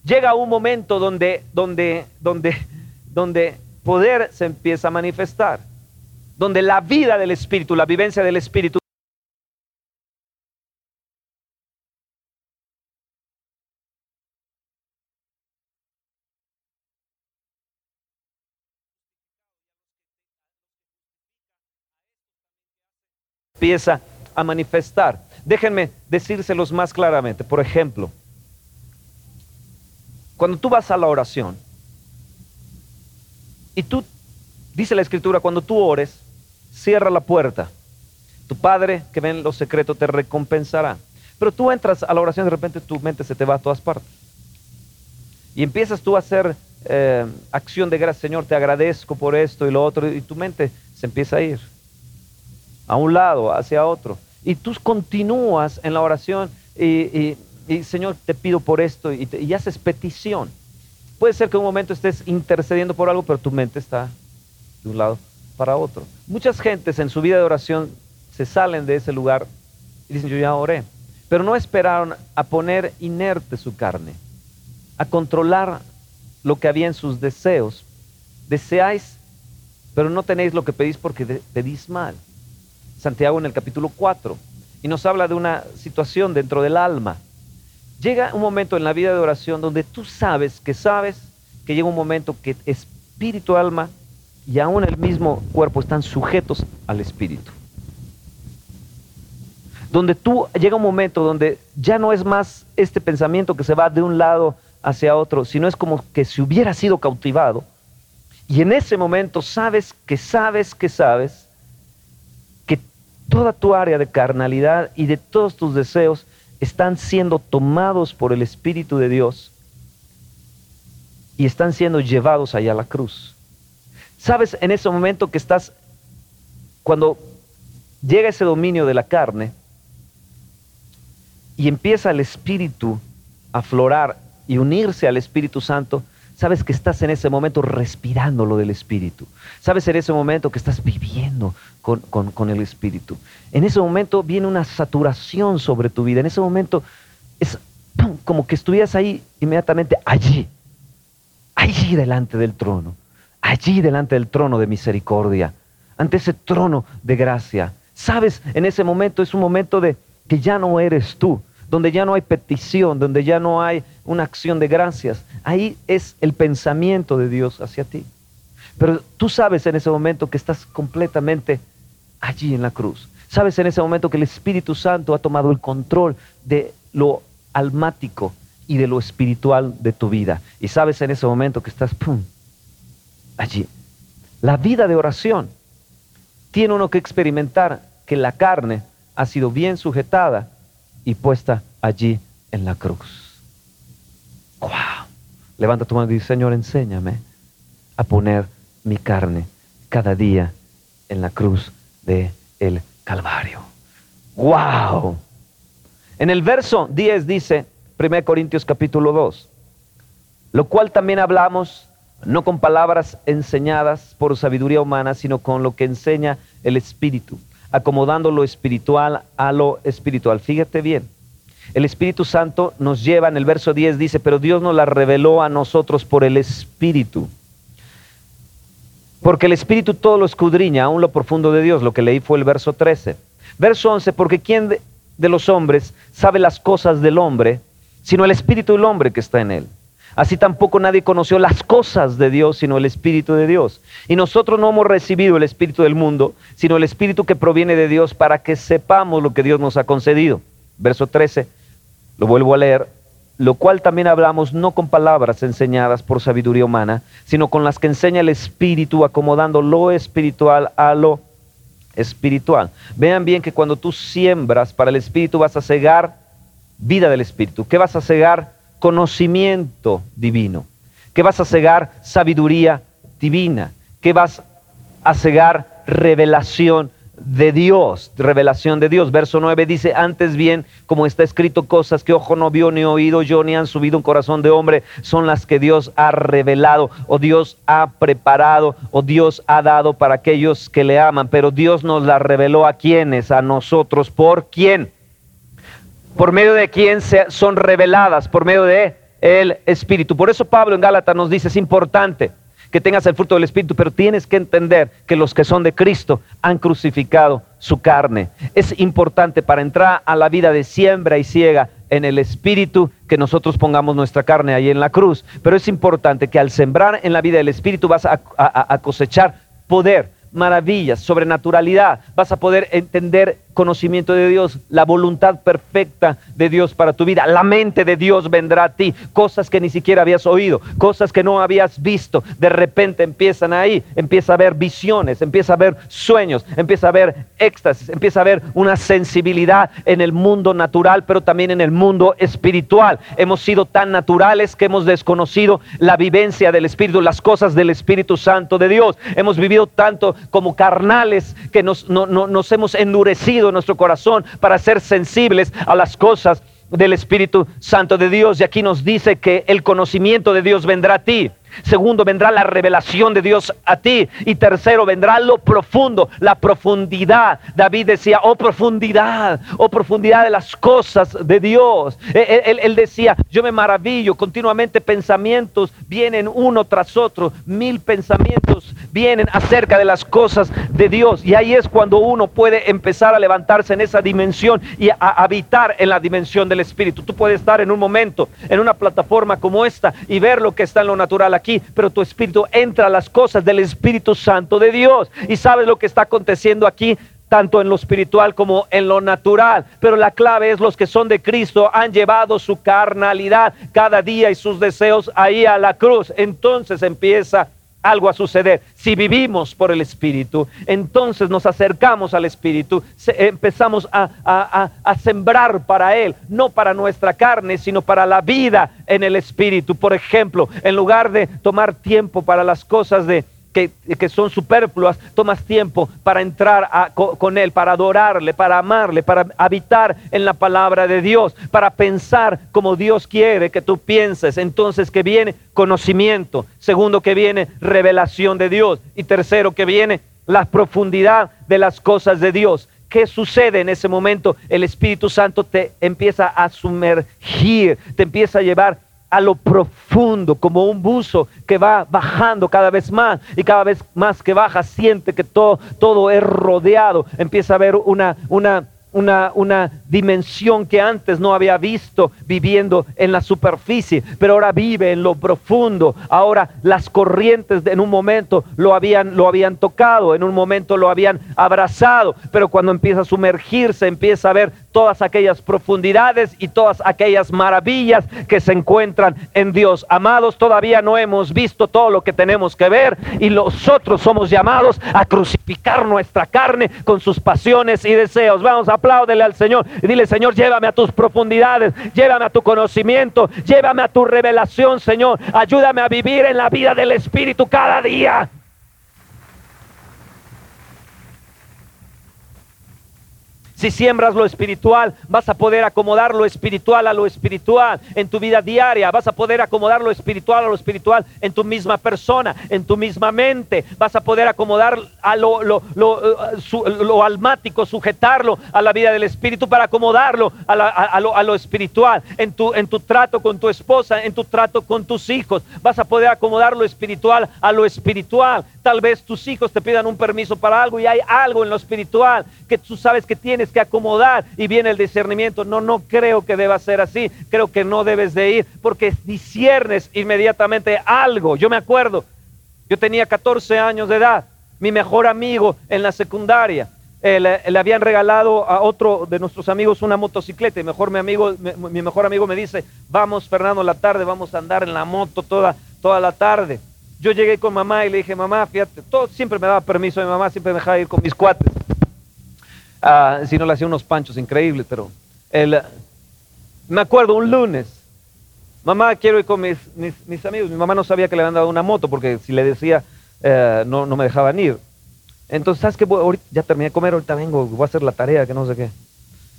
llega un momento donde, donde, donde, donde poder se empieza a manifestar, donde la vida del Espíritu, la vivencia del Espíritu empieza a manifestar. Déjenme decírselos más claramente. Por ejemplo, cuando tú vas a la oración y tú, dice la escritura, cuando tú ores, cierra la puerta. Tu Padre que ve en lo secreto te recompensará. Pero tú entras a la oración de repente tu mente se te va a todas partes. Y empiezas tú a hacer eh, acción de gracias, Señor, te agradezco por esto y lo otro, y tu mente se empieza a ir a un lado, hacia otro. Y tú continúas en la oración y, Señor, te pido por esto y, y, haces petición. Puede ser que en un momento estés intercediendo por algo, pero tu mente está de un lado para otro. Muchas gentes en su vida de oración se salen de ese lugar y dicen, yo ya oré. Pero no esperaron a poner inerte su carne, a controlar lo que había en sus deseos. Deseáis, pero no tenéis lo que pedís porque pedís mal. Santiago en el capítulo 4 y nos habla de una situación dentro del alma. Llega un momento en la vida de oración donde tú sabes que sabes que llega un momento que espíritu, alma y aún el mismo cuerpo están sujetos al espíritu. Donde tú llega un momento donde ya no es más este pensamiento que se va de un lado hacia otro, sino es como que si hubiera sido cautivado. Y en ese momento sabes que sabes que sabes toda tu área de carnalidad y de todos tus deseos están siendo tomados por el Espíritu de Dios y están siendo llevados allá a la cruz. Sabes, en ese momento que estás, cuando llega ese dominio de la carne y empieza el Espíritu a florar y unirse al Espíritu Santo, sabes que estás en ese momento respirando lo del Espíritu. Sabes en ese momento que estás viviendo con, el Espíritu. En ese momento viene una saturación sobre tu vida. En ese momento es como que estuvieras ahí inmediatamente allí, allí delante del trono, allí delante del trono de misericordia, ante ese trono de gracia. Sabes, en ese momento es un momento de que ya no eres tú, donde ya no hay petición, donde ya no hay una acción de gracias. Ahí es el pensamiento de Dios hacia ti. Pero tú sabes en ese momento que estás completamente allí en la cruz. Sabes en ese momento que el Espíritu Santo ha tomado el control de lo almático y de lo espiritual de tu vida. Y sabes en ese momento que estás pum, allí. La vida de oración tiene uno que experimentar que la carne ha sido bien sujetada y puesta allí en la cruz. ¡Wow! Levanta tu mano y dice, Señor, enséñame a poner mi carne cada día en la cruz de Calvario. ¡Wow! En el verso 10 dice, 1 Corintios capítulo 2, lo cual también hablamos no con palabras enseñadas por sabiduría humana, sino con lo que enseña el Espíritu acomodando lo espiritual a lo espiritual. Fíjate bien, el Espíritu Santo nos lleva, en el verso 10 dice, pero Dios nos la reveló a nosotros por el Espíritu. Porque el Espíritu todo lo escudriña, aún lo profundo de Dios. Lo que leí fue el verso 13. Verso 11, porque ¿quién de, de los hombres sabe las cosas del hombre, sino el Espíritu del hombre que está en él? Así tampoco nadie conoció las cosas de Dios, sino el Espíritu de Dios. Y nosotros no hemos recibido el Espíritu del mundo, sino el Espíritu que proviene de Dios para que sepamos lo que Dios nos ha concedido. Verso 13, lo vuelvo a leer, lo cual también hablamos no con palabras enseñadas por sabiduría humana, sino con las que enseña el Espíritu, acomodando lo espiritual a lo espiritual. Vean bien que cuando tú siembras para el Espíritu vas a cegar vida del Espíritu. ¿Qué vas a cegar? Conocimiento divino, que vas a cegar sabiduría divina, que vas a cegar revelación de Dios, revelación de Dios. Verso 9 dice, antes bien, como está escrito, cosas que ojo no vio, ni oído yo, ni han subido un corazón de hombre, son las que Dios ha revelado, o Dios ha preparado, o Dios ha dado para aquellos que le aman. Pero Dios nos la reveló a quienes, a nosotros. ¿Por quién? Por medio de quién son reveladas, por medio de el Espíritu. Por eso Pablo en Gálatas nos dice, es importante que tengas el fruto del Espíritu, pero tienes que entender que los que son de Cristo han crucificado su carne. Es importante para entrar a la vida de siembra y ciega en el Espíritu que nosotros pongamos nuestra carne ahí en la cruz, pero es importante que al sembrar en la vida del Espíritu vas a, a cosechar poder, maravillas, sobrenaturalidad, vas a poder entender conocimiento de Dios, la voluntad perfecta de Dios para tu vida. La mente de Dios vendrá a ti, cosas que ni siquiera habías oído, cosas que no habías visto. De repente empiezan ahí, empieza a ver visiones, empieza a ver sueños, empieza a ver éxtasis, empieza a ver una sensibilidad en el mundo natural, pero también en el mundo espiritual. Hemos sido tan naturales que hemos desconocido la vivencia del Espíritu, las cosas del Espíritu Santo de Dios. Hemos vivido tanto como carnales que nos, nos hemos endurecido nuestro corazón para ser sensibles a las cosas del Espíritu Santo de Dios. Y aquí nos dice que el conocimiento de Dios vendrá a ti. Segundo, vendrá la revelación de Dios a ti. Y tercero, vendrá lo profundo, la profundidad. David decía, oh profundidad, oh profundidad de las cosas de Dios. E, e, él, él, decía, yo me maravillo, continuamente pensamientos vienen uno tras otro, mil pensamientos vienen acerca de las cosas de Dios. Y ahí es cuando uno puede empezar a levantarse en esa dimensión y a habitar en la dimensión del Espíritu. Tú puedes estar en un momento, en una plataforma como esta y ver lo que está en lo natural aquí, pero tu espíritu entra a las cosas del Espíritu Santo de Dios y sabes lo que está aconteciendo aquí tanto en lo espiritual como en lo natural. Pero la clave es los que son de Cristo han llevado su carnalidad cada día y sus deseos ahí a la cruz. Entonces empieza algo a suceder. Si vivimos por el Espíritu, entonces nos acercamos al Espíritu, empezamos a, a, sembrar para Él, no para nuestra carne, sino para la vida en el Espíritu. Por ejemplo, en lugar de tomar tiempo para las cosas de, que, son superfluas, tomas tiempo para entrar con Él, para adorarle, para amarle, para habitar en la palabra de Dios, para pensar como Dios quiere que tú pienses. Entonces que viene conocimiento, segundo que viene revelación de Dios y tercero que viene la profundidad de las cosas de Dios. ¿Qué sucede en ese momento? El Espíritu Santo te empieza a sumergir, te empieza a llevar a lo profundo, como un buzo que va bajando cada vez más y cada vez más que baja siente que todo, todo es rodeado, empieza a ver una, una una, una, dimensión que antes no había visto viviendo en la superficie, pero ahora vive en lo profundo. Ahora las corrientes en un momento lo habían, lo habían tocado, en un momento lo habían abrazado, pero cuando empieza a sumergirse, empieza a ver todas aquellas profundidades y todas aquellas maravillas que se encuentran en Dios. Amados, todavía no hemos visto todo lo que tenemos que ver y nosotros somos llamados a crucificar nuestra carne con sus pasiones y deseos. Vamos apláudele al Señor y dile, Señor, llévame a tus profundidades, llévame a tu conocimiento, llévame a tu revelación, Señor. Ayúdame a vivir en la vida del Espíritu cada día. Si siembras lo espiritual, vas a poder acomodar lo espiritual a lo espiritual en tu vida diaria. Vas a poder acomodar lo espiritual a lo espiritual en tu misma persona, en tu misma mente. Vas a poder acomodar a lo, lo, lo, almático, sujetarlo a la vida del espíritu para acomodarlo a, a, lo, a lo, espiritual. En tu, en tu trato con tu esposa, en tu trato con tus hijos. Vas a poder acomodar lo espiritual a lo espiritual. Tal vez tus hijos te pidan un permiso para algo y hay algo en lo espiritual que tú sabes que tienes que acomodar y viene el discernimiento. No, no creo que deba ser así. Creo que no debes de ir porque disiernes inmediatamente algo. Yo me acuerdo, yo tenía 14 años de edad, mi mejor amigo en la secundaria. Eh, le, habían regalado a otro de nuestros amigos una motocicleta y mejor mi amigo mi, mejor amigo me dice vamos Fernando la tarde vamos a andar en la moto toda toda la tarde yo llegué con mamá y le dije mamá fíjate todo siempre me daba permiso mi mamá siempre me dejaba ir con mis cuates Ah, si no le hacía unos panchos increíbles, pero el, me acuerdo un lunes, mamá, quiero ir con mis, mis, amigos. Mi mamá no sabía que le habían dado una moto porque si le decía, eh, no, no me dejaban ir. Entonces, ¿sabes qué? Ahorita- ya terminé de comer, ahorita vengo, voy a hacer la tarea, que no sé qué.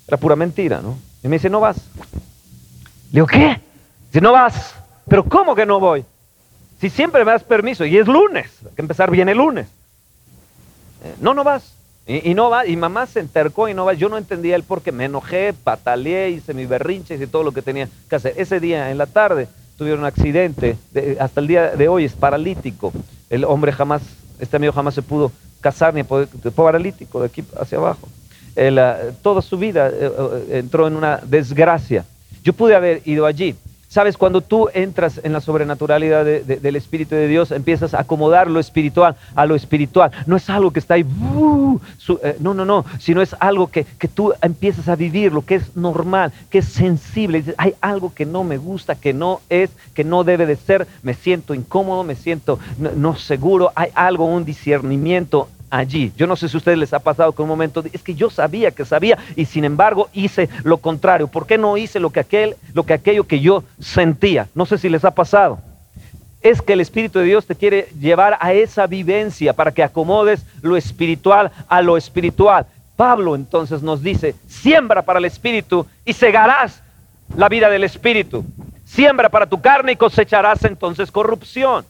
Era pura mentira, ¿no? Y me dice, no vas. Le digo, ¿qué? Dice, no vas. Pero ¿cómo que no voy? Si siempre me das permiso y es lunes, hay que empezar bien el lunes. Eh, no, no vas. Y, y no va, y mamá se entercó y no va. Yo no entendía el por qué. Me enojé, pataleé, hice mi berrinche, hice todo lo que tenía que hacer. Ese día en la tarde tuvieron un accidente. de- hasta el día de hoy es paralítico. El hombre jamás, este amigo jamás se pudo casar ni poder, paralítico de aquí hacia abajo. Él, ah, toda su vida eh, eh, entró en una desgracia. Yo pude haber ido allí. Sabes, cuando tú entras en la sobrenaturalidad de- de- del Espíritu de Dios, empiezas a acomodar lo espiritual a lo espiritual. No es algo que está ahí, su- eh, no, no, no, sino es algo que, que tú empiezas a vivir, lo que es normal, que es sensible. Dices, hay algo que no me gusta, que no es, que no debe de ser, me siento incómodo, me siento no seguro, hay algo, un discernimiento allí. Yo no sé si a ustedes les ha pasado que un momento es que yo sabía que sabía y sin embargo hice lo contrario. ¿Por qué no hice lo que aquel, lo que aquello que yo sentía? No sé si les ha pasado. Es que el Espíritu de Dios te quiere llevar a esa vivencia para que acomodes lo espiritual a lo espiritual. Pablo entonces nos dice, siembra para el Espíritu y segarás la vida del Espíritu. Siembra para tu carne y cosecharás entonces corrupción.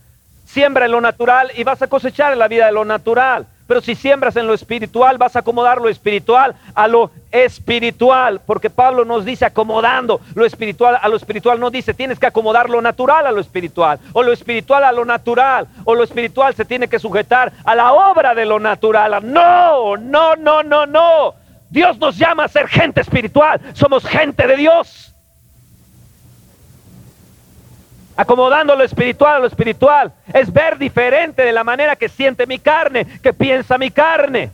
Siembra en lo natural y vas a cosechar en la vida de lo natural. Pero si siembras en lo espiritual, vas a acomodar lo espiritual a lo espiritual. Porque Pablo nos dice acomodando lo espiritual a lo espiritual. No dice tienes que acomodar lo natural a lo espiritual. O lo espiritual a lo natural. O lo espiritual se tiene que sujetar a la obra de lo natural. No, no, no, no, no. Dios nos llama a ser gente espiritual. Somos gente de Dios. Acomodando lo espiritual a lo espiritual. Es ver diferente de la manera que siente mi carne, que piensa mi carne.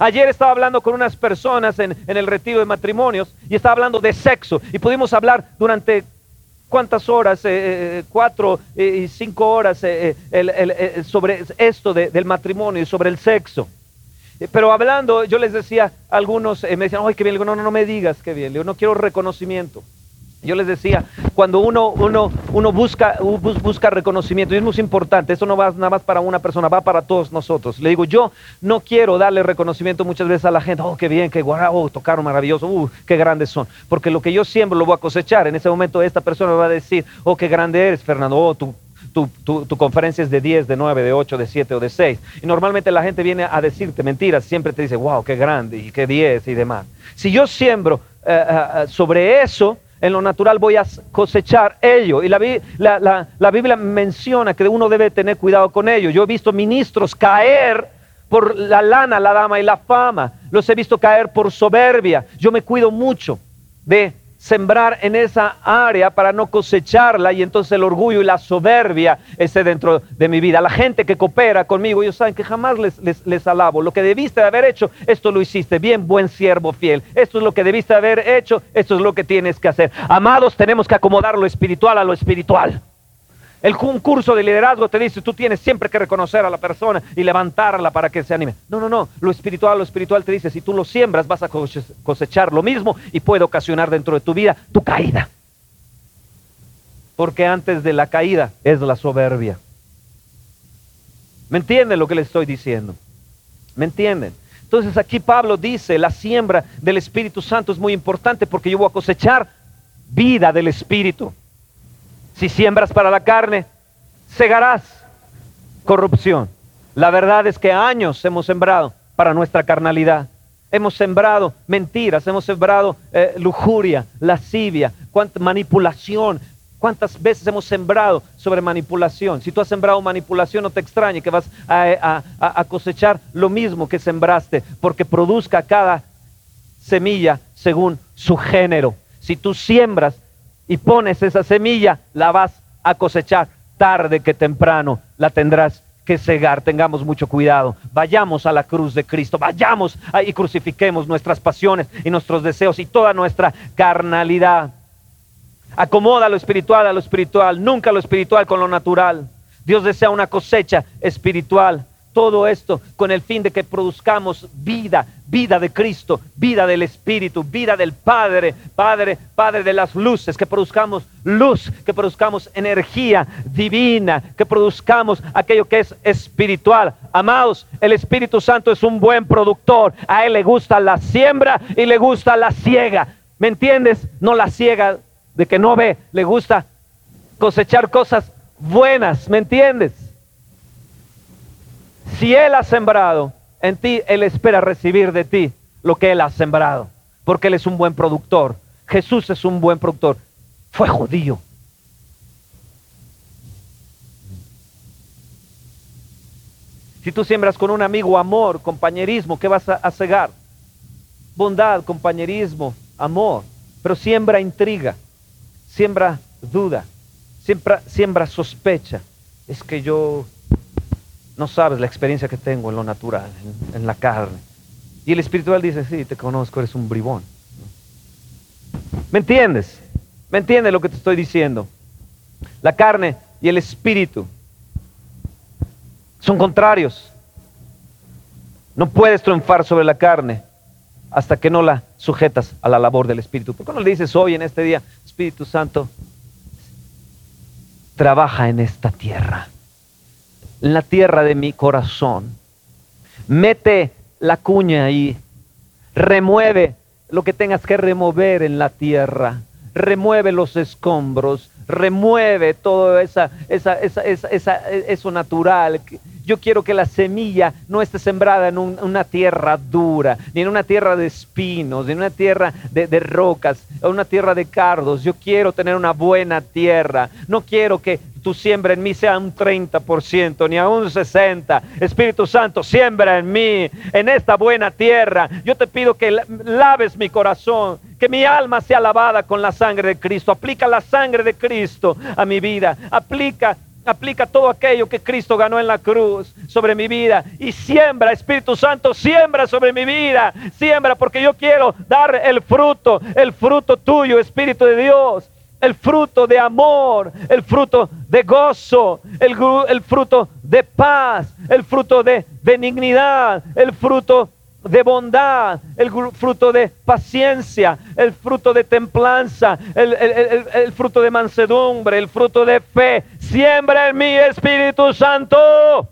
Ayer estaba hablando con unas personas en, en el retiro de matrimonios y estaba hablando de sexo y pudimos hablar durante cuántas horas, Eh, eh, cuatro eh, y cinco horas eh, eh, eh, sobre esto de- del matrimonio y sobre el sexo. Eh, Pero hablando, yo les decía, algunos eh, me decían, ay, qué bien, Le digo, no, no, no me digas qué bien, Le digo, no quiero reconocimiento. Yo les decía, cuando uno, uno, uno busca, busca reconocimiento, y es muy importante, eso no va nada más para una persona, va para todos nosotros. Le digo, yo no quiero darle reconocimiento muchas veces a la gente, oh, qué bien, qué guau, oh, tocaron maravilloso, uh, qué grandes son. Porque lo que yo siembro lo voy a cosechar. En ese momento esta persona va a decir, oh, qué grande eres, Fernando, oh, tu, tu- tu conferencia es de 10, de 9, de 8, de 7 o de 6. Y normalmente la gente viene a decirte mentiras, siempre te dice, wow, qué grande y qué 10 y demás. Si yo siembro eh, eh, eh, sobre eso, en lo natural voy a cosechar ello. Y la, la- la Biblia menciona que uno debe tener cuidado con ello. Yo he visto ministros caer por la lana, la dama y la fama. Los he visto caer por soberbia. Yo me cuido mucho de sembrar en esa área para no cosecharla y entonces el orgullo y la soberbia esté dentro de mi vida. La gente que coopera conmigo, ellos saben que jamás les, les, les alabo. Lo que debiste de haber hecho, esto lo hiciste bien, buen siervo fiel. Esto es lo que debiste haber hecho, esto es lo que tienes que hacer. Amados, tenemos que acomodar lo espiritual a lo espiritual. El un curso de liderazgo te dice, tú tienes siempre que reconocer a la persona y levantarla para que se anime. No, no, no. Lo espiritual, lo espiritual te dice, si tú lo siembras, vas a cose- cosechar lo mismo y puede ocasionar dentro de tu vida tu caída. Porque antes de la caída es la soberbia. ¿Me entienden lo que les estoy diciendo? ¿Me entienden? Entonces aquí Pablo dice, la siembra del Espíritu Santo es muy importante porque yo voy a cosechar vida del Espíritu. Si siembras para la carne, segarás corrupción. La verdad es que años hemos sembrado para nuestra carnalidad. Hemos sembrado mentiras, hemos sembrado eh, lujuria, lascivia, cuánta manipulación. ¿Cuántas veces hemos sembrado sobre manipulación? Si tú has sembrado manipulación, no te extrañe que vas a, a- a cosechar lo mismo que sembraste, porque produzca cada semilla según su género. Si tú siembras y pones esa semilla, la vas a cosechar tarde que temprano, la tendrás que cegar. Tengamos mucho cuidado. Vayamos a la cruz de Cristo, vayamos y crucifiquemos nuestras pasiones y nuestros deseos y toda nuestra carnalidad. Acomoda lo espiritual a lo espiritual, nunca lo espiritual con lo natural. Dios desea una cosecha espiritual. Todo esto con el fin de que produzcamos vida, vida de Cristo, vida del Espíritu, vida del Padre, Padre, Padre de las luces, que produzcamos luz, que produzcamos energía divina, que produzcamos aquello que es espiritual. Amados, el Espíritu Santo es un buen productor. A Él le gusta la siembra y le gusta la ciega. ¿Me entiendes? No la ciega de que no ve, le gusta cosechar cosas buenas, ¿me entiendes? Si Él ha sembrado en ti, Él espera recibir de ti lo que Él ha sembrado, porque Él es un buen productor. Jesús es un buen productor. Fue judío. Si tú siembras con un amigo amor, compañerismo, ¿qué vas a, cegar? Bondad, compañerismo, amor. Pero siembra intriga, siembra duda, siembra, siembra sospecha. Es que yo no sabes la experiencia que tengo en lo natural, en, la carne. Y el espiritual dice, sí, te conozco, eres un bribón. ¿Me entiendes? ¿Me entiendes lo que te estoy diciendo? La carne y el espíritu son contrarios. No puedes triunfar sobre la carne hasta que no la sujetas a la labor del Espíritu. ¿Por qué no le dices hoy en este día, Espíritu Santo, trabaja en esta tierra, en la tierra de mi corazón? Mete la cuña ahí, remueve lo que tengas que remover en la tierra, remueve los escombros, remueve todo esa, esa, esa, esa eso natural yo quiero que la semilla no esté sembrada en una tierra dura, ni en una tierra de espinos, ni en una tierra de, de rocas, una tierra de cardos. Yo quiero tener una buena tierra. No quiero que tu siembra en mí sea un 30%, ni a un 60%. Espíritu Santo, siembra en mí, en esta buena tierra. Yo te pido que laves mi corazón, que mi alma sea lavada con la sangre de Cristo. Aplica la sangre de Cristo a mi vida. Aplica aplica todo aquello que Cristo ganó en la cruz sobre mi vida y siembra, Espíritu Santo, siembra sobre mi vida, siembra porque yo quiero dar el fruto, el fruto tuyo, Espíritu de Dios, el fruto de amor, el fruto de gozo, el, fruto de paz, el fruto de benignidad, el fruto de bondad, el fruto de paciencia, el fruto de templanza, el, fruto de mansedumbre, el fruto de fe. Siembra en mí, Espíritu Santo.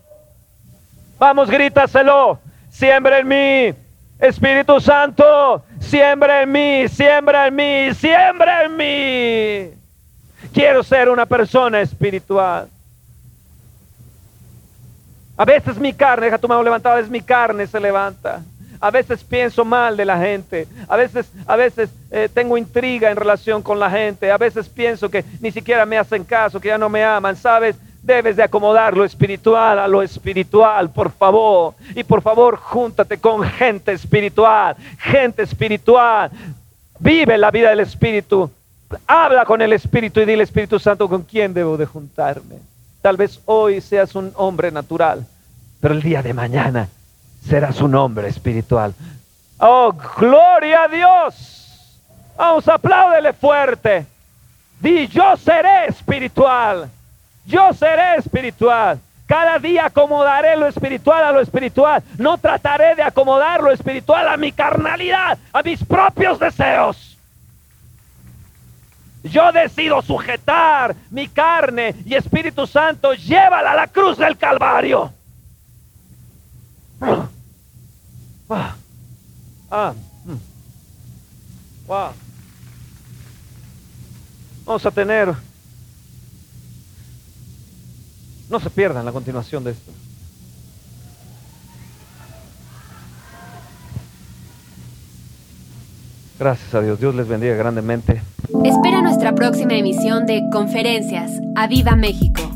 Vamos, grítaselo. Siembra en mí, Espíritu Santo. Siembra en mí, siembra en mí, siembra en mí. Quiero ser una persona espiritual. A veces mi carne, deja tu mano levantada, veces mi carne se levanta. A veces pienso mal de la gente. A veces, a veces eh, tengo intriga en relación con la gente. A veces pienso que ni siquiera me hacen caso, que ya no me aman. ¿Sabes? Debes de acomodar lo espiritual a lo espiritual, por favor. Y por favor, júntate con gente espiritual. Gente espiritual. Vive la vida del Espíritu. Habla con el Espíritu y dile, Espíritu Santo, ¿con quién debo de juntarme? Tal vez hoy seas un hombre natural, pero el día de mañana será su nombre espiritual. Oh, gloria a Dios. Vamos, apláudele fuerte. Di, yo seré espiritual. Yo seré espiritual. Cada día acomodaré lo espiritual a lo espiritual. No trataré de acomodar lo espiritual a mi carnalidad, a mis propios deseos. Yo decido sujetar mi carne y Espíritu Santo, llévala a la cruz del Calvario. Ah. Ah. Mm. Wow. Vamos a tener. No se pierdan la continuación de esto. Gracias a Dios. Dios les bendiga grandemente. Espera nuestra próxima emisión de Conferencias. ¡A Viva México!